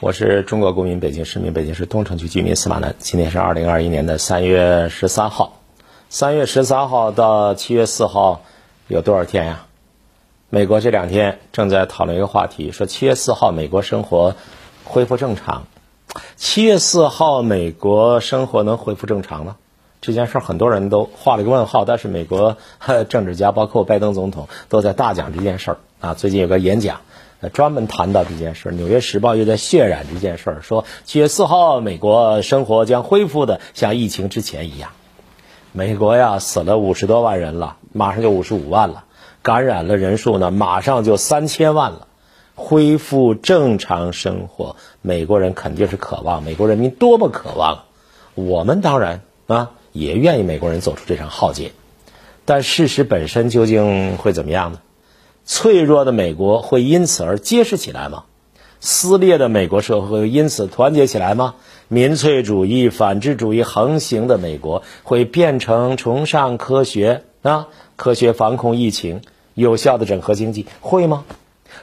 我是中国公民，北京市民，北京市东城区居民司马南。今天是二零二一年的三月十三号，三月十三号到七月四号有多少天呀？美国这两天正在讨论一个话题，说七月四号美国生活恢复正常。七月四号美国生活能恢复正常吗？这件事很多人都画了一个问号。但是美国政治家，包括拜登总统，都在大讲这件事儿啊。最近有个演讲。专门谈到这件事儿，《纽约时报》又在渲染这件事儿，说七月四号美国生活将恢复的像疫情之前一样。美国呀，死了五十多万人了，马上就五十五万了，感染了人数呢，马上就三千万了。恢复正常生活，美国人肯定是渴望，美国人民多么渴望，我们当然啊也愿意美国人走出这场浩劫，但事实本身究竟会怎么样呢？脆弱的美国会因此而结实起来吗？撕裂的美国社会因此团结起来吗？民粹主义、反智主义横行的美国会变成崇尚科学啊、科学防控疫情、有效的整合经济会吗？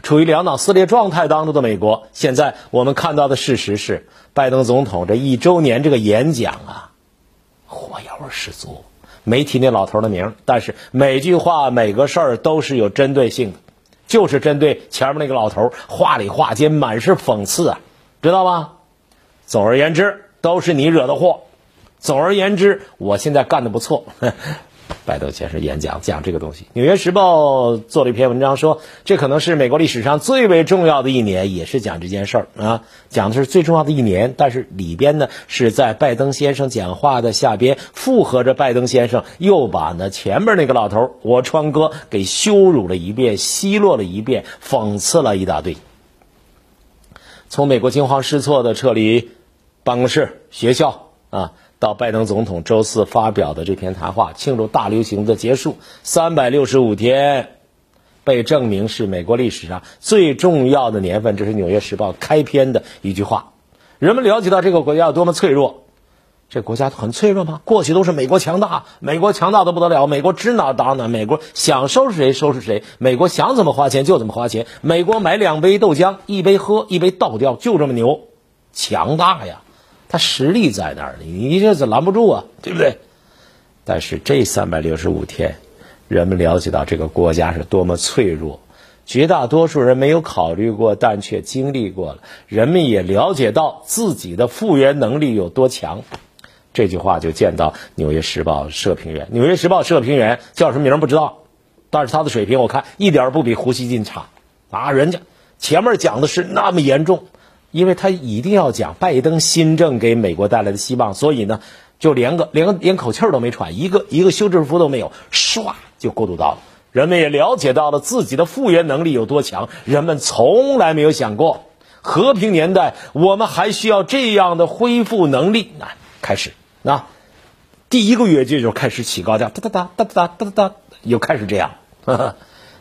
处于两党撕裂状态当中的美国，现在我们看到的事实是，拜登总统这一周年这个演讲啊，火药味十足。没提那老头的名，但是每句话每个事儿都是有针对性的，就是针对前面那个老头，话里话间满是讽刺啊，知道吗？总而言之，都是你惹的祸。总而言之，我现在干的不错。拜登先生演讲讲这个东西，《纽约时报》做了一篇文章，说这可能是美国历史上最为重要的一年，也是讲这件事儿啊，讲的是最重要的一年。但是里边呢，是在拜登先生讲话的下边附和着拜登先生，又把呢前面那个老头儿我川哥给羞辱了一遍，奚落了一遍，讽刺了一大堆。从美国惊慌失措的撤离办公室、学校啊。到拜登总统周四发表的这篇谈话，庆祝大流行的结束，三百六十五天，被证明是美国历史上最重要的年份。这是《纽约时报》开篇的一句话。人们了解到这个国家有多么脆弱，这国家很脆弱吗？过去都是美国强大，美国强大的不得了，美国指哪打哪，美国想收拾谁收拾谁，美国想怎么花钱就怎么花钱，美国买两杯豆浆，一杯喝，一杯倒掉，就这么牛，强大呀。他实力在那儿，你这是拦不住啊，对不对？但是这三百六十五天，人们了解到这个国家是多么脆弱，绝大多数人没有考虑过，但却经历过了。人们也了解到自己的复原能力有多强。这句话就见到《纽约时报》社评员，《纽约时报》社评员叫什么名不知道，但是他的水平我看一点不比胡锡进差啊！人家前面讲的是那么严重。因为他一定要讲拜登新政给美国带来的希望，所以呢，就连个连个连口气儿都没喘，一个一个休止符都没有，唰就过渡到了。人们也了解到了自己的复原能力有多强。人们从来没有想过，和平年代我们还需要这样的恢复能力。那开始，那第一个月就就开始起高调，哒哒哒哒哒哒哒哒，又开始这样，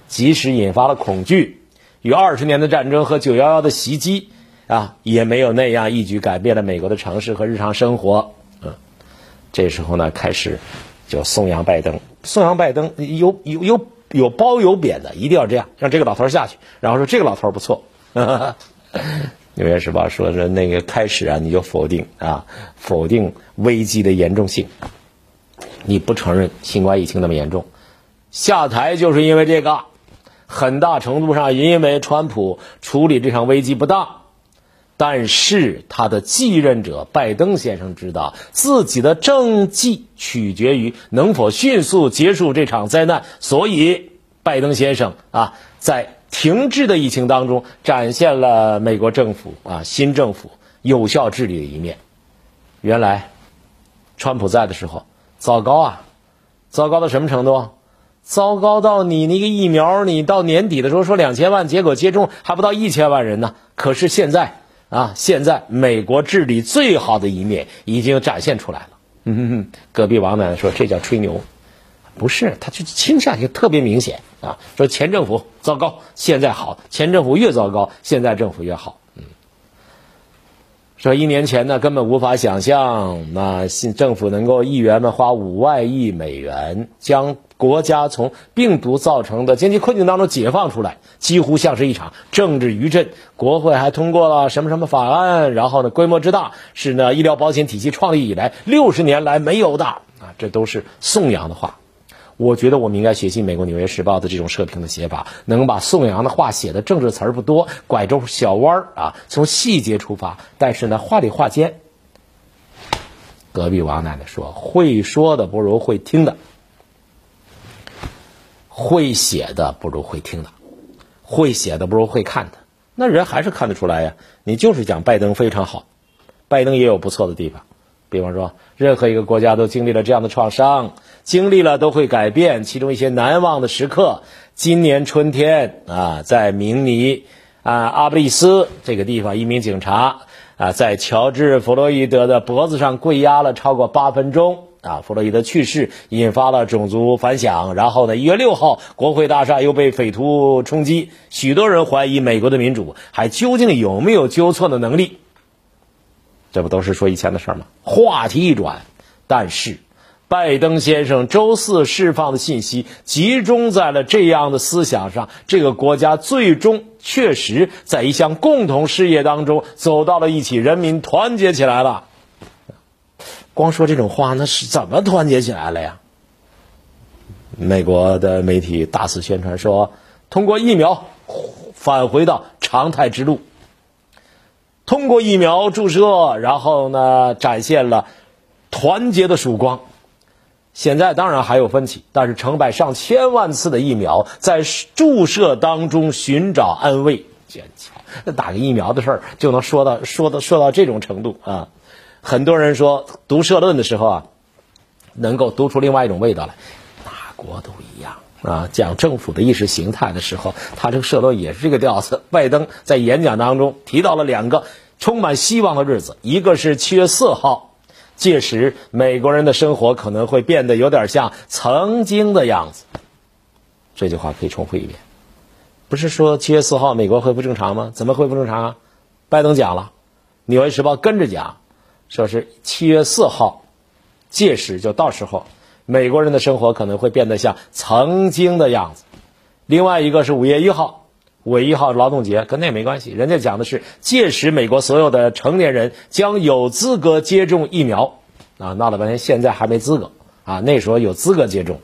即使引发了恐惧，与二十年的战争和九幺幺的袭击。啊，也没有那样一举改变了美国的城市和日常生活。嗯，这时候呢，开始就颂扬拜登，颂扬拜登有有有有褒有贬的，一定要这样，让这个老头下去，然后说这个老头不错。纽约时报说说那个开始啊，你就否定啊，否定危机的严重性，你不承认新冠疫情那么严重，下台就是因为这个，很大程度上因为川普处理这场危机不当。但是他的继任者拜登先生知道自己的政绩取决于能否迅速结束这场灾难，所以拜登先生啊，在停滞的疫情当中展现了美国政府啊新政府有效治理的一面。原来，川普在的时候糟糕啊，糟糕到什么程度？糟糕到你那个疫苗，你到年底的时候说两千万，结果接种还不到一千万人呢。可是现在。啊！现在美国治理最好的一面已经展现出来了。嗯哼哼，隔壁王奶奶说这叫吹牛，不是，他就倾向性特别明显啊。说前政府糟糕，现在好；前政府越糟糕，现在政府越好。说一年前呢，根本无法想象，那新政府能够议员们花五万亿美元将国家从病毒造成的经济困境当中解放出来，几乎像是一场政治余震。国会还通过了什么什么法案，然后呢，规模之大是呢医疗保险体系创立以来六十年来没有的啊，这都是颂扬的话。我觉得我们应该学习美国《纽约时报》的这种社评的写法，能把颂扬的话写的政治词儿不多，拐着小弯儿啊，从细节出发，但是呢，话里话间。隔壁王奶奶说：“会说的不如会听的，会写的不如会听的，会写的不如会看的。那人还是看得出来呀。你就是讲拜登非常好，拜登也有不错的地方。比方说，任何一个国家都经历了这样的创伤。”经历了都会改变，其中一些难忘的时刻。今年春天啊，在明尼啊阿布利斯这个地方，一名警察啊在乔治·弗洛伊德的脖子上跪压了超过八分钟啊，弗洛伊德去世引发了种族反响。然后呢，一月六号，国会大厦又被匪徒冲击，许多人怀疑美国的民主还究竟有没有纠错的能力。这不都是说以前的事儿吗？话题一转，但是。拜登先生周四释放的信息集中在了这样的思想上：这个国家最终确实在一项共同事业当中走到了一起，人民团结起来了。光说这种话，那是怎么团结起来了呀？美国的媒体大肆宣传说，通过疫苗返回到常态之路，通过疫苗注射，然后呢，展现了团结的曙光。现在当然还有分歧，但是成百上千万次的疫苗在注射当中寻找安慰，坚强。那打个疫苗的事儿就能说到说到说到这种程度啊！很多人说读社论的时候啊，能够读出另外一种味道来。哪国都一样啊，讲政府的意识形态的时候，他这个社论也是这个调子。拜登在演讲当中提到了两个充满希望的日子，一个是七月四号。届时，美国人的生活可能会变得有点像曾经的样子。这句话可以重复一遍。不是说七月四号美国恢复正常吗？怎么恢复正常啊？拜登讲了，《纽约时报》跟着讲，说是七月四号，届时就到时候，美国人的生活可能会变得像曾经的样子。另外一个是五月一号，五月一号劳动节跟那没关系，人家讲的是届时美国所有的成年人将有资格接种疫苗。啊，闹了半天，现在还没资格啊！那时候有资格接种。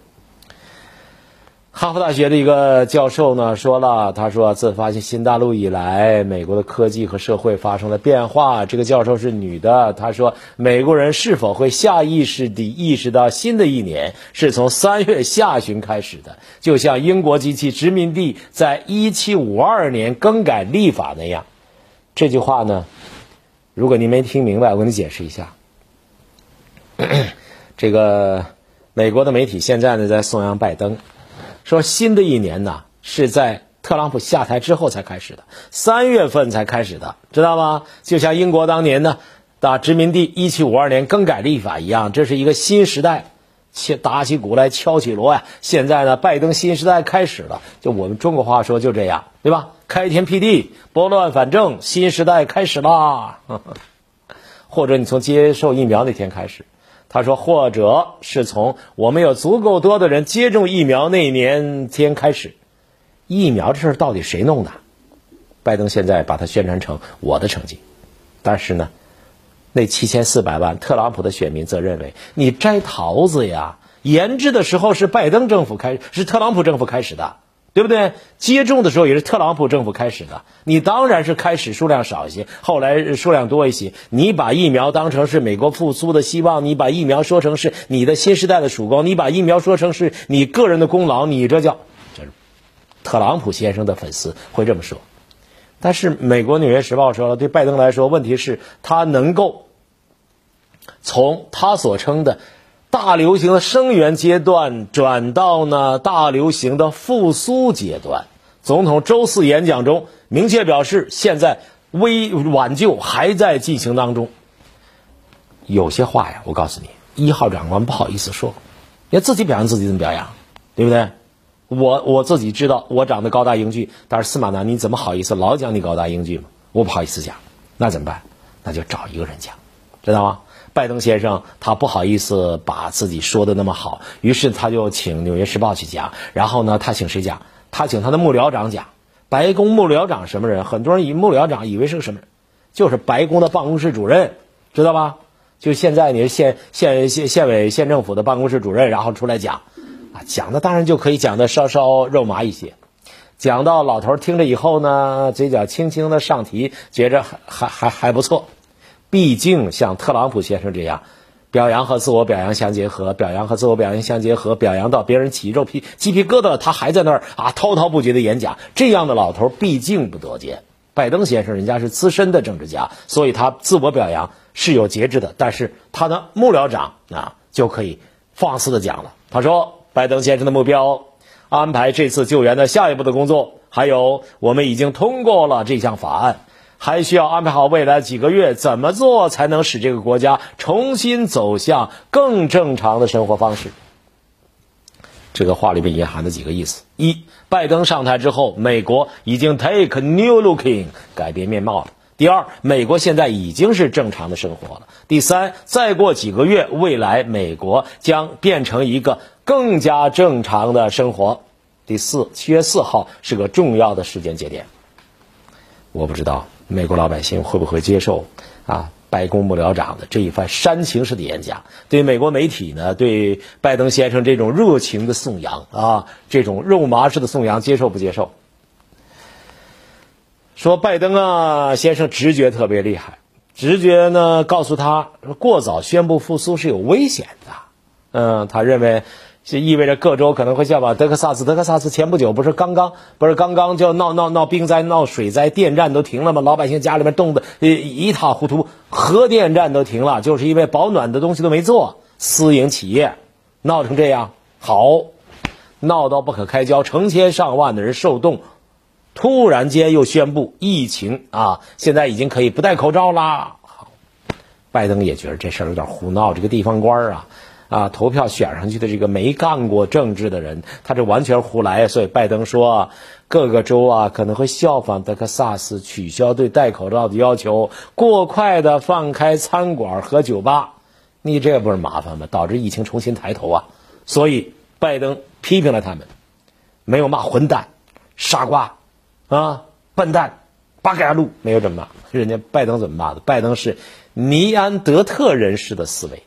哈佛大学的一个教授呢说了，他说自发现新大陆以来，美国的科技和社会发生了变化。这个教授是女的，她说，美国人是否会下意识地意识到新的一年是从三月下旬开始的，就像英国及其殖民地在一七五二年更改历法那样。这句话呢，如果您没听明白，我给你解释一下。这个美国的媒体现在呢在颂扬拜登，说新的一年呢是在特朗普下台之后才开始的，三月份才开始的，知道吗？就像英国当年呢打殖民地一七五二年更改历法一样，这是一个新时代，敲打起鼓来敲起锣呀。现在呢，拜登新时代开始了，就我们中国话说就这样，对吧？开天辟地，拨乱反正，新时代开始啦。或者你从接受疫苗那天开始。他说，或者是从我们有足够多的人接种疫苗那年天开始，疫苗这事到底谁弄的？拜登现在把它宣传成我的成绩，但是呢，那七千四百万特朗普的选民则认为你摘桃子呀，研制的时候是拜登政府开，是特朗普政府开始的。对不对？接种的时候也是特朗普政府开始的，你当然是开始数量少一些，后来数量多一些。你把疫苗当成是美国复苏的希望，你把疫苗说成是你的新时代的曙光，你把疫苗说成是你个人的功劳，你这叫这是特朗普先生的粉丝会这么说。但是美国《纽约时报》说了，对拜登来说，问题是他能够从他所称的。大流行的生源阶段转到呢大流行的复苏阶段。总统周四演讲中明确表示，现在危挽救还在进行当中。有些话呀，我告诉你，一号长官不好意思说，要自己表扬自己怎么表扬，对不对？我我自己知道我长得高大英俊，但是司马南你怎么好意思老讲你高大英俊嘛？我不好意思讲，那怎么办？那就找一个人讲，知道吗？拜登先生他不好意思把自己说的那么好，于是他就请《纽约时报》去讲，然后呢，他请谁讲？他请他的幕僚长讲。白宫幕僚长什么人？很多人以幕僚长以为是个什么人？就是白宫的办公室主任，知道吧？就现在你是县县县县委县政府的办公室主任，然后出来讲，啊，讲的当然就可以讲的稍稍肉麻一些。讲到老头听着以后呢，嘴角轻轻的上提，觉着还还还还不错。毕竟像特朗普先生这样，表扬和自我表扬相结合，表扬和自我表扬相结合，表扬到别人起肉皮鸡皮疙瘩，他还在那儿啊滔滔不绝的演讲。这样的老头毕竟不多见。拜登先生人家是资深的政治家，所以他自我表扬是有节制的。但是他的幕僚长啊就可以放肆的讲了。他说，拜登先生的目标安排这次救援的下一步的工作，还有我们已经通过了这项法案。还需要安排好未来几个月怎么做才能使这个国家重新走向更正常的生活方式。这个话里面隐含的几个意思：一，拜登上台之后，美国已经 take new looking 改变面貌了；第二，美国现在已经是正常的生活了；第三，再过几个月，未来美国将变成一个更加正常的生活；第四，七月四号是个重要的时间节点。我不知道。美国老百姓会不会接受啊？白宫幕僚长的这一番煽情式的演讲，对美国媒体呢？对拜登先生这种热情的颂扬啊，这种肉麻式的颂扬，接受不接受？说拜登啊，先生直觉特别厉害，直觉呢告诉他，过早宣布复苏是有危险的。嗯，他认为。这意味着各州可能会效仿德克萨斯。德克萨斯前不久不是刚刚不是刚刚就闹闹闹冰灾、闹水灾，电站都停了吗？老百姓家里面冻得一塌糊涂，核电站都停了，就是因为保暖的东西都没做。私营企业闹成这样，好，闹到不可开交，成千上万的人受冻。突然间又宣布疫情啊，现在已经可以不戴口罩啦。好，拜登也觉得这事儿有点胡闹，这个地方官啊。啊，投票选上去的这个没干过政治的人，他这完全胡来。所以拜登说，各个州啊可能会效仿德克萨斯，取消对戴口罩的要求，过快的放开餐馆和酒吧。你这不是麻烦吗？导致疫情重新抬头啊！所以拜登批评了他们，没有骂混蛋、傻瓜啊、笨蛋、八嘎路，没有这么骂。人家拜登怎么骂的？拜登是尼安德特人士的思维。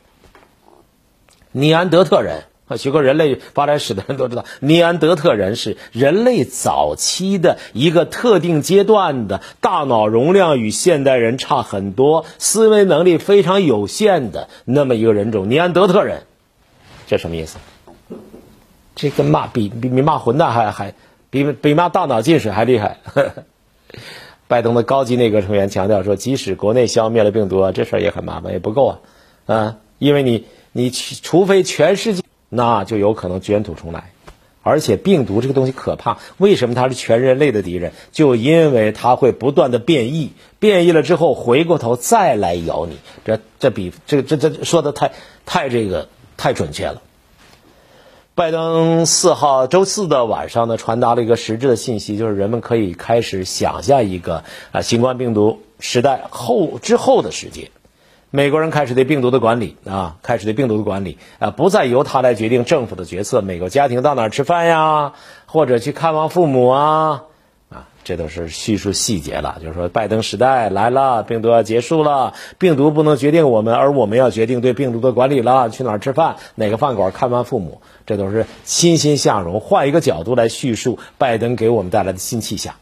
尼安德特人啊，学过人类发展史的人都知道，尼安德特人是人类早期的一个特定阶段的大脑容量与现代人差很多，思维能力非常有限的那么一个人种。尼安德特人，这什么意思？这跟骂比比比骂混蛋还还比比骂大脑进水还厉害。拜登的高级内阁成员强调说，即使国内消灭了病毒，这事儿也很麻烦，也不够啊，啊，因为你。你除非全世界，那就有可能卷土重来。而且病毒这个东西可怕，为什么它是全人类的敌人？就因为它会不断的变异，变异了之后回过头再来咬你。这这比这这这说的太太这个太准确了。拜登四号周四的晚上呢，传达了一个实质的信息，就是人们可以开始想象一个啊新冠病毒时代后之后的世界。美国人开始对病毒的管理啊，开始对病毒的管理啊，不再由他来决定政府的决策。美国家庭到哪儿吃饭呀，或者去看望父母啊，啊，这都是叙述细节了。就是说，拜登时代来了，病毒要结束了，病毒不能决定我们，而我们要决定对病毒的管理了。去哪儿吃饭，哪个饭馆看望父母，这都是欣欣向荣。换一个角度来叙述拜登给我们带来的新气象。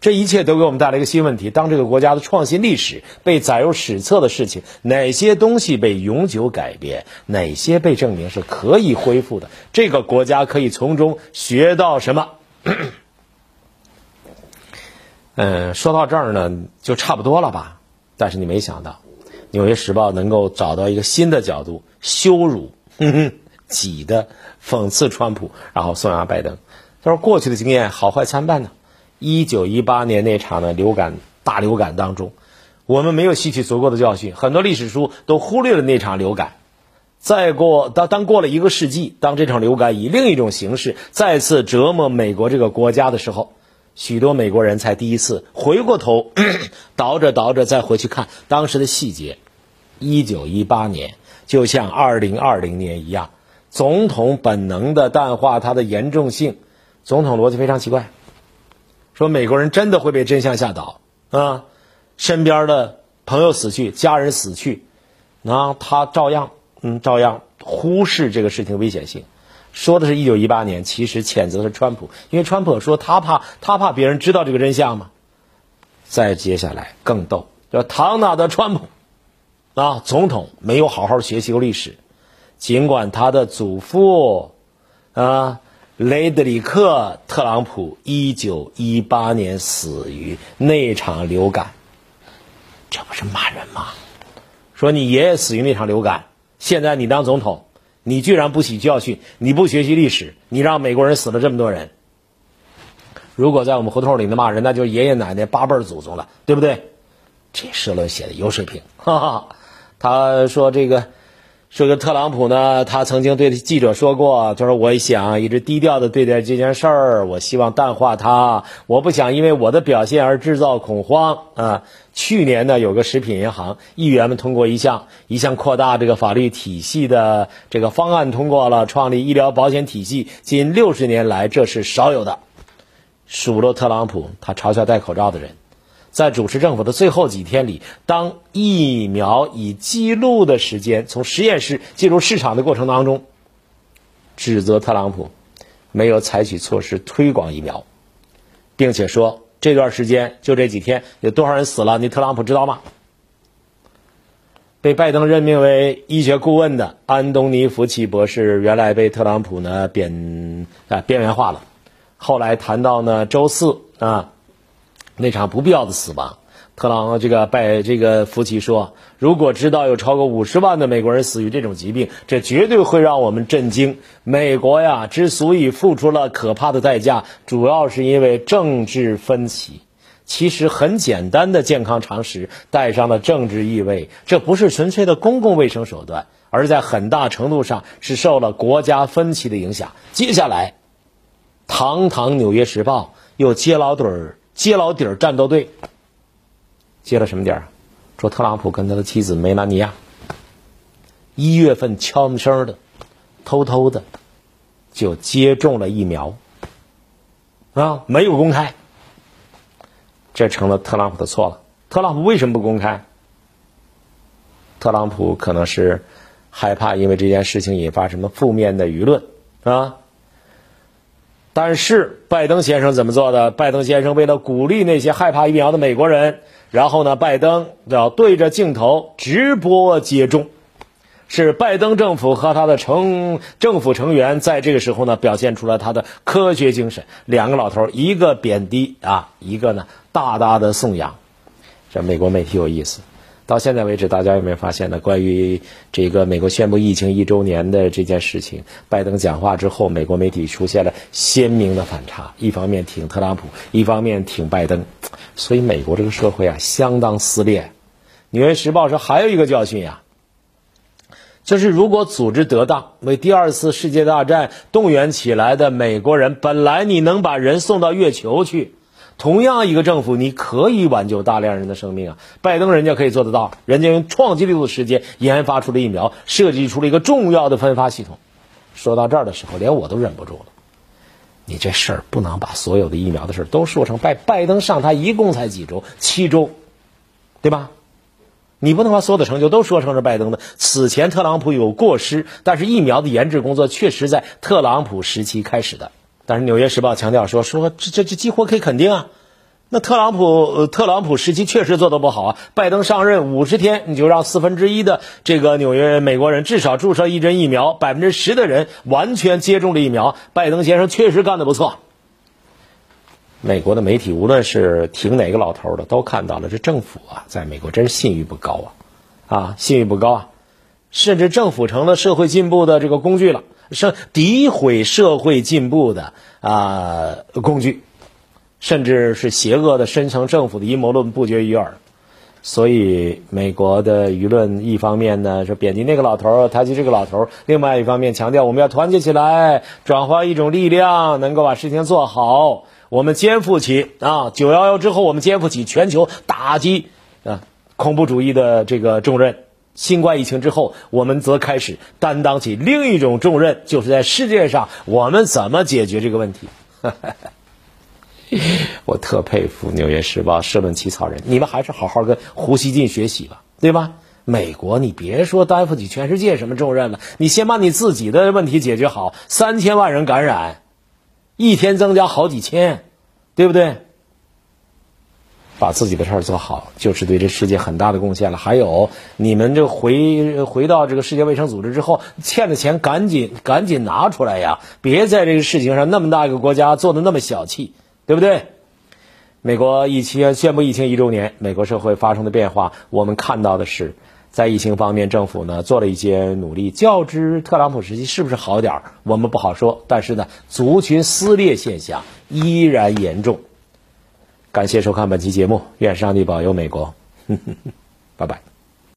这一切都给我们带来一个新问题：当这个国家的创新历史被载入史册的事情，哪些东西被永久改变，哪些被证明是可以恢复的？这个国家可以从中学到什么？嗯，说到这儿呢，就差不多了吧？但是你没想到，《纽约时报》能够找到一个新的角度，羞辱、挤的讽刺川普，然后颂扬拜登。他说：“过去的经验好坏参半呢。”一九一八年那场的流感大流感当中，我们没有吸取足够的教训，很多历史书都忽略了那场流感。再过当当过了一个世纪，当这场流感以另一种形式再次折磨美国这个国家的时候，许多美国人才第一次回过头，倒着倒着再回去看当时的细节。一九一八年就像二零二零年一样，总统本能的淡化它的严重性。总统逻辑非常奇怪，说美国人真的会被真相吓倒啊？身边的朋友死去，家人死去，那他照样嗯照样忽视这个事情危险性。说的是一九一八年，其实谴责的是川普，因为川普说他怕他怕别人知道这个真相嘛。再接下来更逗，叫唐纳德川普，啊，总统没有好好学习过历史，尽管他的祖父，啊，雷德里克特朗普一九一八年死于那场流感，这不是骂人吗？说你爷爷死于那场流感，现在你当总统。你居然不起教训，你不学习历史，你让美国人死了这么多人。如果在我们胡同里那骂人，那就是爷爷奶奶八辈祖宗了，对不对？这社论写的有水平，哈哈。他说这个。说个特朗普呢，他曾经对记者说过，他说：“我想一直低调的对待这件事儿，我希望淡化它，我不想因为我的表现而制造恐慌。”啊，去年呢，有个食品银行议员们通过一项一项扩大这个法律体系的这个方案通过了，创立医疗保险体系，近六十年来这是少有的。数落特朗普，他嘲笑戴口罩的人。在主持政府的最后几天里，当疫苗以记录的时间从实验室进入市场的过程当中，指责特朗普没有采取措施推广疫苗，并且说这段时间就这几天有多少人死了？你特朗普知道吗？被拜登任命为医学顾问的安东尼·福奇博士，原来被特朗普呢边啊边缘化了，后来谈到呢周四啊。那场不必要的死亡，特朗普这个拜这个福奇说，如果知道有超过五十万的美国人死于这种疾病，这绝对会让我们震惊。美国呀，之所以付出了可怕的代价，主要是因为政治分歧。其实很简单的健康常识带上了政治意味，这不是纯粹的公共卫生手段，而在很大程度上是受了国家分歧的影响。接下来，堂堂《纽约时报》又接老盹儿。揭老底儿战斗队，揭了什么底儿？说特朗普跟他的妻子梅兰妮亚一月份悄没声的、偷偷的就接种了疫苗啊，没有公开，这成了特朗普的错了。特朗普为什么不公开？特朗普可能是害怕因为这件事情引发什么负面的舆论啊。但是拜登先生怎么做的？拜登先生为了鼓励那些害怕疫苗的美国人，然后呢，拜登要对着镜头直播接种，是拜登政府和他的成政府成员在这个时候呢，表现出了他的科学精神。两个老头，一个贬低啊，一个呢大大的颂扬，这美国媒体有意思。到现在为止，大家有没有发现呢？关于这个美国宣布疫情一周年的这件事情，拜登讲话之后，美国媒体出现了鲜明的反差，一方面挺特朗普，一方面挺拜登，所以美国这个社会啊相当撕裂。《纽约时报》说还有一个教训呀，就是如果组织得当，为第二次世界大战动员起来的美国人，本来你能把人送到月球去。同样一个政府，你可以挽救大量人的生命啊！拜登人家可以做得到，人家用创纪录的时间研发出了疫苗，设计出了一个重要的分发系统。说到这儿的时候，连我都忍不住了。你这事儿不能把所有的疫苗的事儿都说成拜拜登上台一共才几周，七周，对吧？你不能把所有的成就都说成是拜登的。此前特朗普有过失，但是疫苗的研制工作确实在特朗普时期开始的。但是《纽约时报》强调说：“说这这这几乎可以肯定啊，那特朗普特朗普时期确实做的不好啊。拜登上任五十天，你就让四分之一的这个纽约美国人至少注射一针疫苗，百分之十的人完全接种了疫苗。拜登先生确实干的不错。美国的媒体无论是挺哪个老头的，都看到了这政府啊，在美国真是信誉不高啊，啊，信誉不高啊，甚至政府成了社会进步的这个工具了。”是诋毁社会进步的啊工具，甚至是邪恶的深层政府的阴谋论不绝于耳。所以，美国的舆论一方面呢是贬低那个老头儿，抬举这个老头儿；另外一方面强调我们要团结起来，转化一种力量，能够把事情做好。我们肩负起啊九幺幺之后，我们肩负起全球打击啊恐怖主义的这个重任。新冠疫情之后，我们则开始担当起另一种重任，就是在世界上我们怎么解决这个问题。我特佩服《纽约时报》社论起草人，你们还是好好跟胡锡进学习吧，对吧？美国，你别说担负起全世界什么重任了，你先把你自己的问题解决好。三千万人感染，一天增加好几千，对不对？把自己的事儿做好，就是对这世界很大的贡献了。还有，你们这回回到这个世界卫生组织之后，欠的钱赶紧赶紧拿出来呀！别在这个事情上那么大一个国家做的那么小气，对不对？美国疫情宣布疫情一周年，美国社会发生的变化，我们看到的是。在疫情方面，政府呢做了一些努力。较之特朗普时期，是不是好点儿？我们不好说。但是呢，族群撕裂现象依然严重。感谢收看本期节目，愿上帝保佑美国。拜拜。